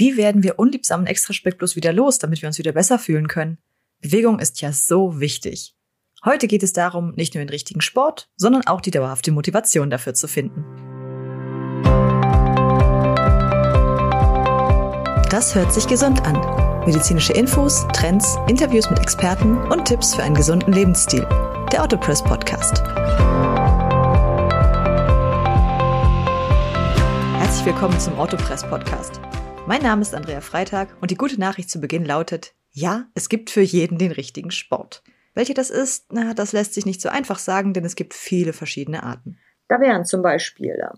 Wie werden wir unliebsamen Extraspeck bloß wieder los, damit wir uns wieder besser fühlen können? Bewegung ist ja so wichtig. Heute geht es darum, nicht nur den richtigen Sport, sondern auch die dauerhafte Motivation dafür zu finden. Das hört sich gesund an. Medizinische Infos, Trends, Interviews mit Experten und Tipps für einen gesunden Lebensstil. Der Autopress Podcast. Herzlich willkommen zum Autopress Podcast. Mein Name ist Andrea Freitag und die gute Nachricht zu Beginn lautet, ja, es gibt für jeden den richtigen Sport. Welche das ist, na, das lässt sich nicht so einfach sagen, denn es gibt viele verschiedene Arten. Da wären zum Beispiel äh,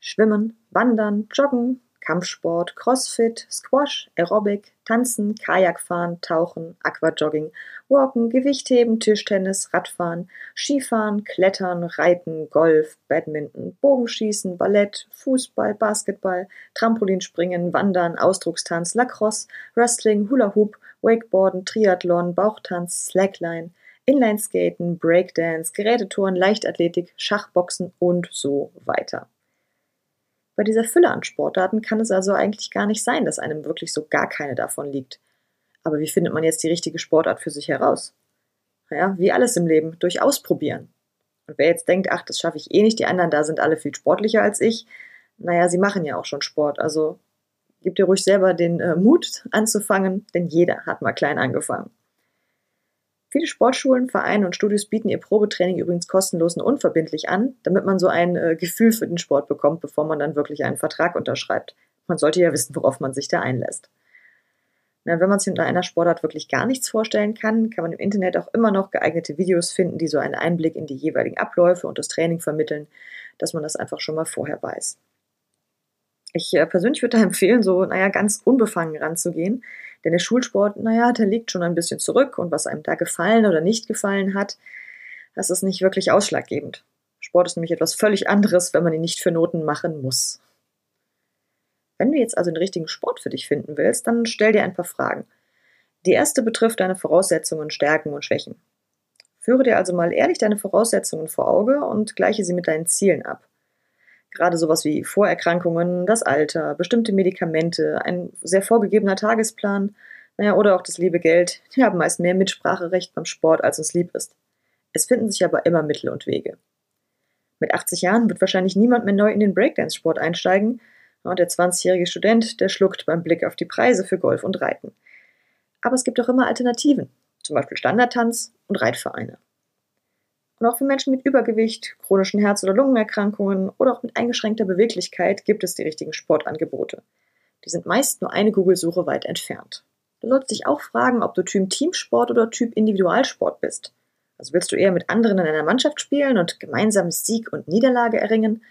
Schwimmen, Wandern, Joggen, Kampfsport, Crossfit, Squash, Aerobic, Tanzen, Kajakfahren, Tauchen, Aquajogging, Walken, Gewichtheben, Tischtennis, Radfahren, Skifahren, Klettern, Reiten, Golf, Badminton, Bogenschießen, Ballett, Fußball, Basketball, Trampolinspringen, Wandern, Ausdruckstanz, Lacrosse, Wrestling, Hula Hoop, Wakeboarden, Triathlon, Bauchtanz, Slackline, Inlineskaten, Breakdance, Gerätetouren, Leichtathletik, Schachboxen und so weiter. Bei dieser Fülle an Sportarten kann es also eigentlich gar nicht sein, dass einem wirklich so gar keine davon liegt. Aber wie findet man jetzt die richtige Sportart für sich heraus? Naja, wie alles im Leben, durch Ausprobieren. Und wer jetzt denkt, ach, das schaffe ich eh nicht, die anderen da sind alle viel sportlicher als ich, naja, sie machen ja auch schon Sport, also gib dir ruhig selber den äh, Mut anzufangen, denn jeder hat mal klein angefangen. Viele Sportschulen, Vereine und Studios bieten ihr Probetraining übrigens kostenlos und unverbindlich an, damit man so ein äh, Gefühl für den Sport bekommt, bevor man dann wirklich einen Vertrag unterschreibt. Man sollte ja wissen, worauf man sich da einlässt. Wenn man sich unter einer Sportart wirklich gar nichts vorstellen kann, kann man im Internet auch immer noch geeignete Videos finden, die so einen Einblick in die jeweiligen Abläufe und das Training vermitteln, dass man das einfach schon mal vorher weiß. Ich äh, persönlich würde da empfehlen, so, naja, ganz unbefangen ranzugehen. Denn der Schulsport, naja, der liegt schon ein bisschen zurück und was einem da gefallen oder nicht gefallen hat, das ist nicht wirklich ausschlaggebend. Sport ist nämlich etwas völlig anderes, wenn man ihn nicht für Noten machen muss. Wenn du jetzt also den richtigen Sport für dich finden willst, dann stell dir ein paar Fragen. Die erste betrifft deine Voraussetzungen, Stärken und Schwächen. Führe dir also mal ehrlich deine Voraussetzungen vor Auge und gleiche sie mit deinen Zielen ab. Gerade sowas wie Vorerkrankungen, das Alter, bestimmte Medikamente, ein sehr vorgegebener Tagesplan, naja, oder auch das liebe Geld, die haben meist mehr Mitspracherecht beim Sport, als uns lieb ist. Es finden sich aber immer Mittel und Wege. Mit 80 Jahren wird wahrscheinlich niemand mehr neu in den Breakdance-Sport einsteigen, der 20-jährige Student, der schluckt beim Blick auf die Preise für Golf und Reiten. Aber es gibt auch immer Alternativen, zum Beispiel Standardtanz und Reitvereine. Und auch für Menschen mit Übergewicht, chronischen Herz- oder Lungenerkrankungen oder auch mit eingeschränkter Beweglichkeit gibt es die richtigen Sportangebote. Die sind meist nur eine Google-Suche weit entfernt. Du solltest dich auch fragen, ob du Typ Teamsport oder Typ Individualsport bist. Also willst du eher mit anderen in einer Mannschaft spielen und gemeinsam Sieg und Niederlage erringen?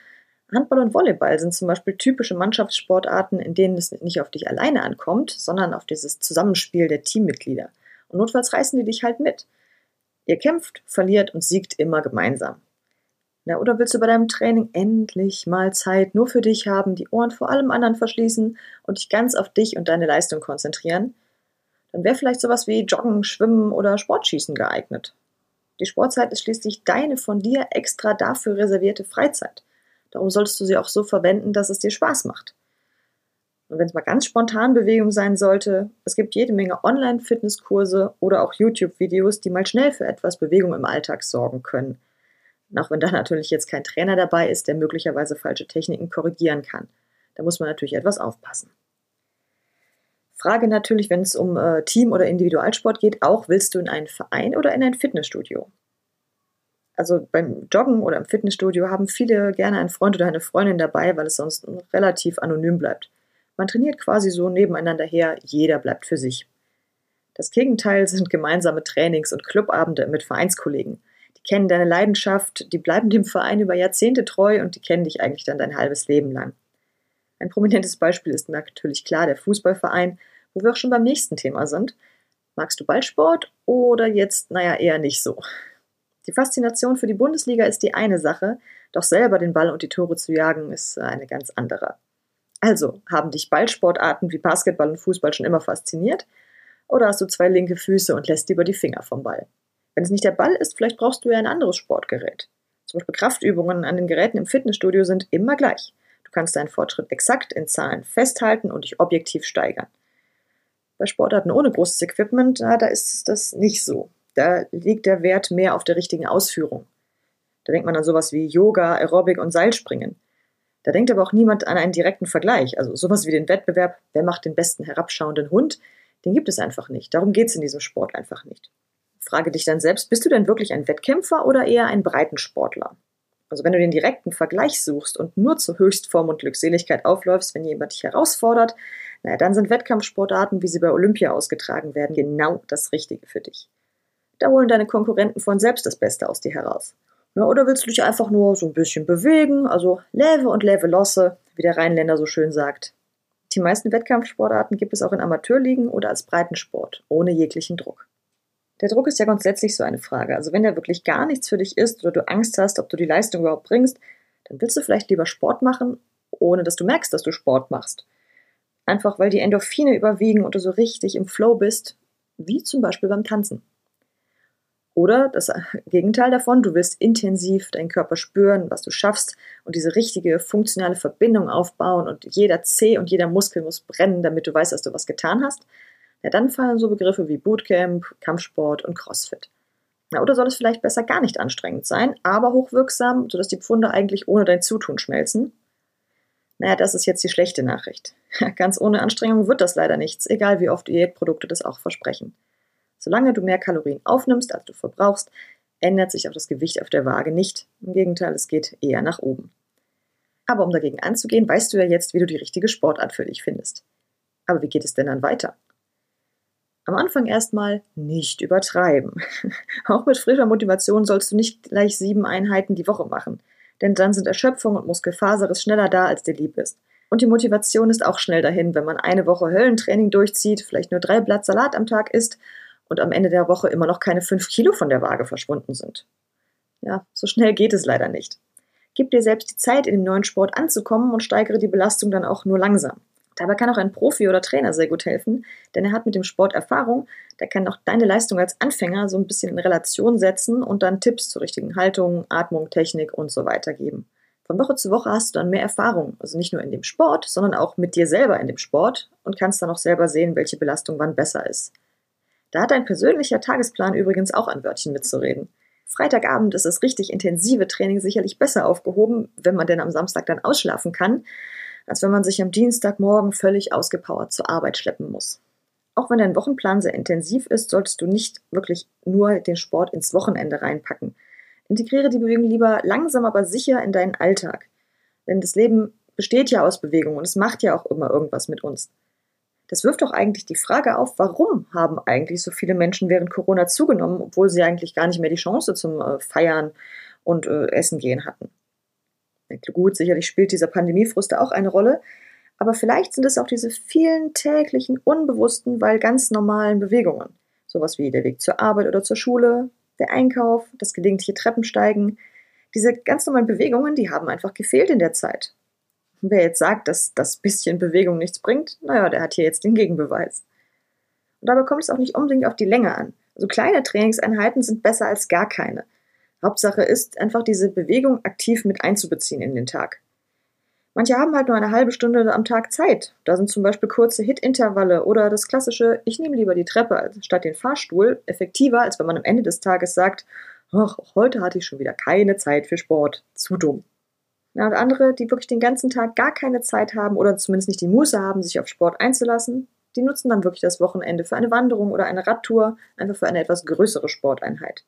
Handball und Volleyball sind zum Beispiel typische Mannschaftssportarten, in denen es nicht auf dich alleine ankommt, sondern auf dieses Zusammenspiel der Teammitglieder. Und notfalls reißen die dich halt mit. Ihr kämpft, verliert und siegt immer gemeinsam. Na, oder willst du bei deinem Training endlich mal Zeit nur für dich haben, die Ohren vor allem anderen verschließen und dich ganz auf dich und deine Leistung konzentrieren? Dann wäre vielleicht sowas wie Joggen, Schwimmen oder Sportschießen geeignet. Die Sportzeit ist schließlich deine von dir extra dafür reservierte Freizeit. Darum solltest du sie auch so verwenden, dass es dir Spaß macht. Und wenn es mal ganz spontan Bewegung sein sollte, es gibt jede Menge Online-Fitnesskurse oder auch YouTube-Videos, die mal schnell für etwas Bewegung im Alltag sorgen können. Und auch wenn da natürlich jetzt kein Trainer dabei ist, der möglicherweise falsche Techniken korrigieren kann. Da muss man natürlich etwas aufpassen. Frage natürlich, wenn es um äh, Team- oder Individualsport geht, auch willst du in einen Verein oder in ein Fitnessstudio? Also beim Joggen oder im Fitnessstudio haben viele gerne einen Freund oder eine Freundin dabei, weil es sonst relativ anonym bleibt. Man trainiert quasi so nebeneinander her, jeder bleibt für sich. Das Gegenteil sind gemeinsame Trainings- und Clubabende mit Vereinskollegen. Die kennen deine Leidenschaft, die bleiben dem Verein über Jahrzehnte treu und die kennen dich eigentlich dann dein halbes Leben lang. Ein prominentes Beispiel ist natürlich klar der Fußballverein, wo wir auch schon beim nächsten Thema sind. Magst du Ballsport oder jetzt, naja, eher nicht so? Die Faszination für die Bundesliga ist die eine Sache, doch selber den Ball und die Tore zu jagen ist eine ganz andere. Also, haben dich Ballsportarten wie Basketball und Fußball schon immer fasziniert? Oder hast du zwei linke Füße und lässt lieber die Finger vom Ball? Wenn es nicht der Ball ist, vielleicht brauchst du ja ein anderes Sportgerät. Zum Beispiel Kraftübungen an den Geräten im Fitnessstudio sind immer gleich. Du kannst deinen Fortschritt exakt in Zahlen festhalten und dich objektiv steigern. Bei Sportarten ohne großes Equipment, da ist das nicht so. Da liegt der Wert mehr auf der richtigen Ausführung. Da denkt man an sowas wie Yoga, Aerobic und Seilspringen. Da denkt aber auch niemand an einen direkten Vergleich. Also sowas wie den Wettbewerb, wer macht den besten herabschauenden Hund, den gibt es einfach nicht. Darum geht es in diesem Sport einfach nicht. Frage dich dann selbst, bist du denn wirklich ein Wettkämpfer oder eher ein Breitensportler? Also wenn du den direkten Vergleich suchst und nur zur Höchstform und Glückseligkeit aufläufst, wenn jemand dich herausfordert, naja, dann sind Wettkampfsportarten, wie sie bei Olympia ausgetragen werden, genau das Richtige für dich. Da holen deine Konkurrenten von selbst das Beste aus dir heraus. Ja, oder willst du dich einfach nur so ein bisschen bewegen, also leve und leve losse, wie der Rheinländer so schön sagt. Die meisten Wettkampfsportarten gibt es auch in Amateurligen oder als Breitensport, ohne jeglichen Druck. Der Druck ist ja grundsätzlich so eine Frage. Also wenn der wirklich gar nichts für dich ist oder du Angst hast, ob du die Leistung überhaupt bringst, dann willst du vielleicht lieber Sport machen, ohne dass du merkst, dass du Sport machst. Einfach weil die Endorphine überwiegen und du so richtig im Flow bist, wie zum Beispiel beim Tanzen. Oder das Gegenteil davon, du willst intensiv deinen Körper spüren, was du schaffst und diese richtige funktionale Verbindung aufbauen und jeder Zeh und jeder Muskel muss brennen, damit du weißt, dass du was getan hast. Ja, dann fallen so Begriffe wie Bootcamp, Kampfsport und Crossfit. Ja, oder soll es vielleicht besser gar nicht anstrengend sein, aber hochwirksam, sodass die Pfunde eigentlich ohne dein Zutun schmelzen? Naja, das ist jetzt die schlechte Nachricht. Ganz ohne Anstrengung wird das leider nichts, egal wie oft Diätprodukte das auch versprechen. Solange du mehr Kalorien aufnimmst, als du verbrauchst, ändert sich auch das Gewicht auf der Waage nicht. Im Gegenteil, es geht eher nach oben. Aber um dagegen anzugehen, weißt du ja jetzt, wie du die richtige Sportart für dich findest. Aber wie geht es denn dann weiter? Am Anfang erstmal nicht übertreiben. Auch mit frischer Motivation sollst du nicht gleich sieben Einheiten die Woche machen, denn dann sind Erschöpfung und Muskelfaserriss schneller da, als dir lieb ist. Und die Motivation ist auch schnell dahin, wenn man eine Woche Höllentraining durchzieht, vielleicht nur drei Blatt Salat am Tag isst und am Ende der Woche immer noch keine fünf Kilo von der Waage verschwunden sind. Ja, so schnell geht es leider nicht. Gib dir selbst die Zeit, in dem neuen Sport anzukommen und steigere die Belastung dann auch nur langsam. Dabei kann auch ein Profi oder Trainer sehr gut helfen, denn er hat mit dem Sport Erfahrung, der kann auch deine Leistung als Anfänger so ein bisschen in Relation setzen und dann Tipps zur richtigen Haltung, Atmung, Technik und so weiter geben. Von Woche zu Woche hast du dann mehr Erfahrung, also nicht nur in dem Sport, sondern auch mit dir selber in dem Sport und kannst dann auch selber sehen, welche Belastung wann besser ist. Da hat dein persönlicher Tagesplan übrigens auch ein Wörtchen mitzureden. Freitagabend ist das richtig intensive Training sicherlich besser aufgehoben, wenn man denn am Samstag dann ausschlafen kann, als wenn man sich am Dienstagmorgen völlig ausgepowert zur Arbeit schleppen muss. Auch wenn dein Wochenplan sehr intensiv ist, solltest du nicht wirklich nur den Sport ins Wochenende reinpacken. Integriere die Bewegung lieber langsam, aber sicher in deinen Alltag. Denn das Leben besteht ja aus Bewegung und es macht ja auch immer irgendwas mit uns. Das wirft doch eigentlich die Frage auf, warum haben eigentlich so viele Menschen während Corona zugenommen, obwohl sie eigentlich gar nicht mehr die Chance zum äh, Feiern und äh, Essen gehen hatten. Gut, sicherlich spielt dieser Pandemiefrust da auch eine Rolle, aber vielleicht sind es auch diese vielen täglichen, unbewussten, weil ganz normalen Bewegungen. Sowas wie der Weg zur Arbeit oder zur Schule, der Einkauf, das gelegentliche Treppensteigen. Diese ganz normalen Bewegungen, die haben einfach gefehlt in der Zeit. Wer jetzt sagt, dass das bisschen Bewegung nichts bringt, naja, der hat hier jetzt den Gegenbeweis. Und dabei kommt es auch nicht unbedingt auf die Länge an. Also kleine Trainingseinheiten sind besser als gar keine. Hauptsache ist einfach diese Bewegung aktiv mit einzubeziehen in den Tag. Manche haben halt nur eine halbe Stunde am Tag Zeit. Da sind zum Beispiel kurze Hit-Intervalle oder das klassische Ich nehme lieber die Treppe statt den Fahrstuhl effektiver, als wenn man am Ende des Tages sagt, heute hatte ich schon wieder keine Zeit für Sport. Zu dumm. Ja, und andere, die wirklich den ganzen Tag gar keine Zeit haben oder zumindest nicht die Muße haben, sich auf Sport einzulassen, die nutzen dann wirklich das Wochenende für eine Wanderung oder eine Radtour, einfach für eine etwas größere Sporteinheit.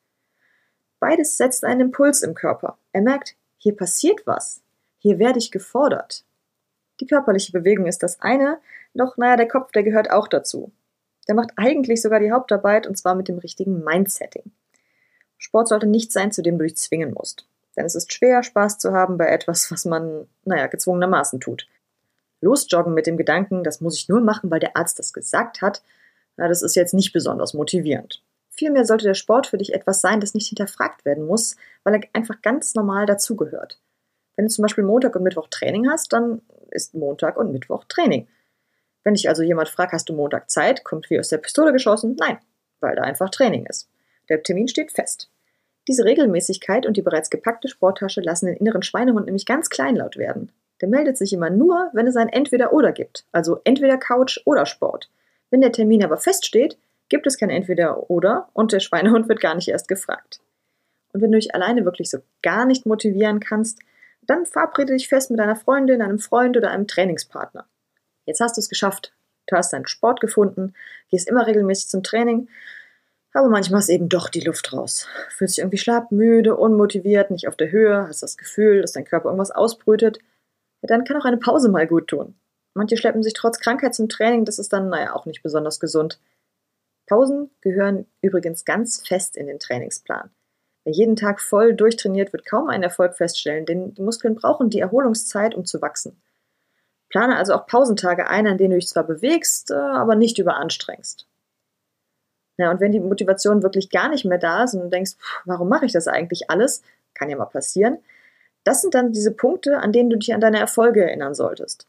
Beides setzt einen Impuls im Körper. Er merkt, hier passiert was. Hier werde ich gefordert. Die körperliche Bewegung ist das eine, doch naja, der Kopf, der gehört auch dazu. Der macht eigentlich sogar die Hauptarbeit und zwar mit dem richtigen Mindsetting. Sport sollte nicht sein, zu dem du dich zwingen musst. Denn es ist schwer, Spaß zu haben bei etwas, was man, naja, gezwungenermaßen tut. Losjoggen mit dem Gedanken, das muss ich nur machen, weil der Arzt das gesagt hat, na, das ist jetzt nicht besonders motivierend. Vielmehr sollte der Sport für dich etwas sein, das nicht hinterfragt werden muss, weil er einfach ganz normal dazugehört. Wenn du zum Beispiel Montag und Mittwoch Training hast, dann ist Montag und Mittwoch Training. Wenn dich also jemand fragt, hast du Montag Zeit, kommt wie aus der Pistole geschossen? Nein, weil da einfach Training ist. Der Termin steht fest. Diese Regelmäßigkeit und die bereits gepackte Sporttasche lassen den inneren Schweinehund nämlich ganz kleinlaut werden. Der meldet sich immer nur, wenn es ein Entweder-Oder gibt. Also entweder Couch oder Sport. Wenn der Termin aber feststeht, gibt es kein Entweder-Oder und der Schweinehund wird gar nicht erst gefragt. Und wenn du dich alleine wirklich so gar nicht motivieren kannst, dann verabrede dich fest mit einer Freundin, einem Freund oder einem Trainingspartner. Jetzt hast du es geschafft. Du hast deinen Sport gefunden, gehst immer regelmäßig zum Training, aber manchmal ist eben doch die Luft raus. Fühlst dich irgendwie schlapp, müde, unmotiviert, nicht auf der Höhe, hast das Gefühl, dass dein Körper irgendwas ausbrütet. Ja, dann kann auch eine Pause mal gut tun. Manche schleppen sich trotz Krankheit zum Training, das ist dann, naja, auch nicht besonders gesund. Pausen gehören übrigens ganz fest in den Trainingsplan. Wer jeden Tag voll durchtrainiert, wird kaum einen Erfolg feststellen, denn die Muskeln brauchen die Erholungszeit, um zu wachsen. Plane also auch Pausentage ein, an denen du dich zwar bewegst, äh, aber nicht überanstrengst. Ja, und wenn die Motivation wirklich gar nicht mehr da ist und du denkst, warum mache ich das eigentlich alles? Kann ja mal passieren. Das sind dann diese Punkte, an denen du dich an deine Erfolge erinnern solltest.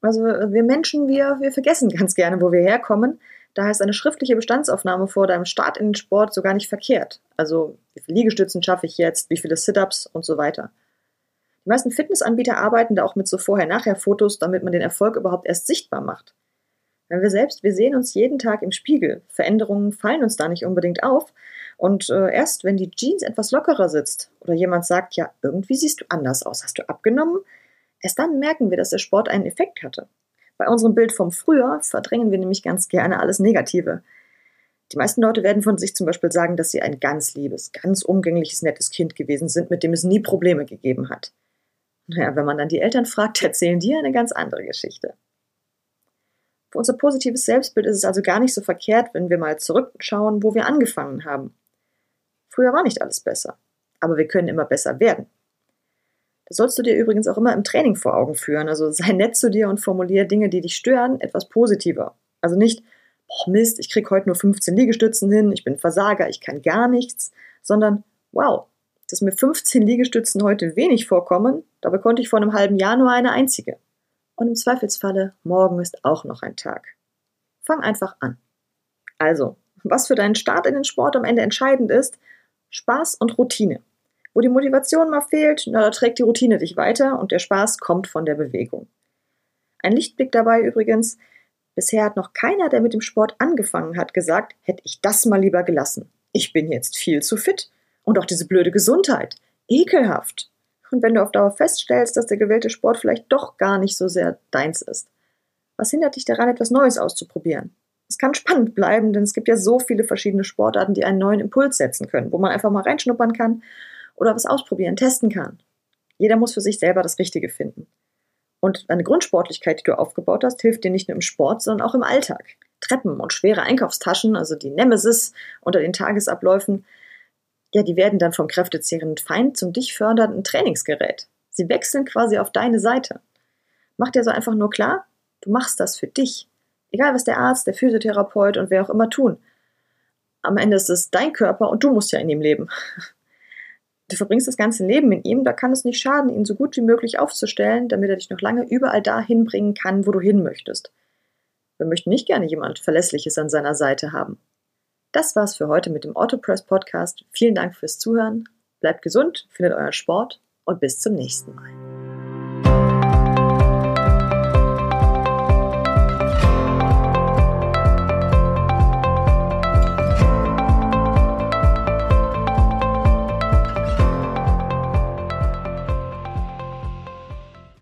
Also wir Menschen, wir, wir vergessen ganz gerne, wo wir herkommen. Daher ist eine schriftliche Bestandsaufnahme vor deinem Start in den Sport sogar nicht verkehrt. Also wie viele Liegestützen schaffe ich jetzt, wie viele Sit-ups und so weiter. Die meisten Fitnessanbieter arbeiten da auch mit so Vorher-Nachher-Fotos, damit man den Erfolg überhaupt erst sichtbar macht. Wenn wir selbst, wir sehen uns jeden Tag im Spiegel. Veränderungen fallen uns da nicht unbedingt auf. Und äh, erst wenn die Jeans etwas lockerer sitzt oder jemand sagt, ja, irgendwie siehst du anders aus, hast du abgenommen, erst dann merken wir, dass der Sport einen Effekt hatte. Bei unserem Bild vom Früher verdrängen wir nämlich ganz gerne alles Negative. Die meisten Leute werden von sich zum Beispiel sagen, dass sie ein ganz liebes, ganz umgängliches, nettes Kind gewesen sind, mit dem es nie Probleme gegeben hat. Naja, wenn man dann die Eltern fragt, erzählen die eine ganz andere Geschichte. Für unser positives Selbstbild ist es also gar nicht so verkehrt, wenn wir mal zurückschauen, wo wir angefangen haben. Früher war nicht alles besser, aber wir können immer besser werden. Das sollst du dir übrigens auch immer im Training vor Augen führen. Also sei nett zu dir und formuliere Dinge, die dich stören, etwas positiver. Also nicht, boah Mist, ich krieg heute nur 15 Liegestützen hin, ich bin Versager, ich kann gar nichts, sondern wow, dass mir 15 Liegestützen heute wenig vorkommen, dabei konnte ich vor einem halben Jahr nur eine einzige. Und im Zweifelsfalle, morgen ist auch noch ein Tag. Fang einfach an. Also, was für deinen Start in den Sport am Ende entscheidend ist, Spaß und Routine. Wo die Motivation mal fehlt, na, da trägt die Routine dich weiter und der Spaß kommt von der Bewegung. Ein Lichtblick dabei übrigens, bisher hat noch keiner, der mit dem Sport angefangen hat, gesagt, hätte ich das mal lieber gelassen. Ich bin jetzt viel zu fit. Und auch diese blöde Gesundheit. Ekelhaft. Und wenn du auf Dauer feststellst, dass der gewählte Sport vielleicht doch gar nicht so sehr deins ist, was hindert dich daran, etwas Neues auszuprobieren? Es kann spannend bleiben, denn es gibt ja so viele verschiedene Sportarten, die einen neuen Impuls setzen können, wo man einfach mal reinschnuppern kann oder was ausprobieren, testen kann. Jeder muss für sich selber das Richtige finden. Und eine Grundsportlichkeit, die du aufgebaut hast, hilft dir nicht nur im Sport, sondern auch im Alltag. Treppen und schwere Einkaufstaschen, also die Nemesis unter den Tagesabläufen, ja, die werden dann vom kräftezehrenden Feind zum dich fördernden Trainingsgerät. Sie wechseln quasi auf deine Seite. Mach dir so einfach nur klar, du machst das für dich. Egal was der Arzt, der Physiotherapeut und wer auch immer tun. Am Ende ist es dein Körper und du musst ja in ihm leben. Du verbringst das ganze Leben in ihm, da kann es nicht schaden, ihn so gut wie möglich aufzustellen, damit er dich noch lange überall dahin bringen kann, wo du hin möchtest. Wir möchten nicht gerne jemand Verlässliches an seiner Seite haben. Das war's für heute mit dem Autopress Podcast. Vielen Dank fürs Zuhören. Bleibt gesund, findet euren Sport und bis zum nächsten Mal.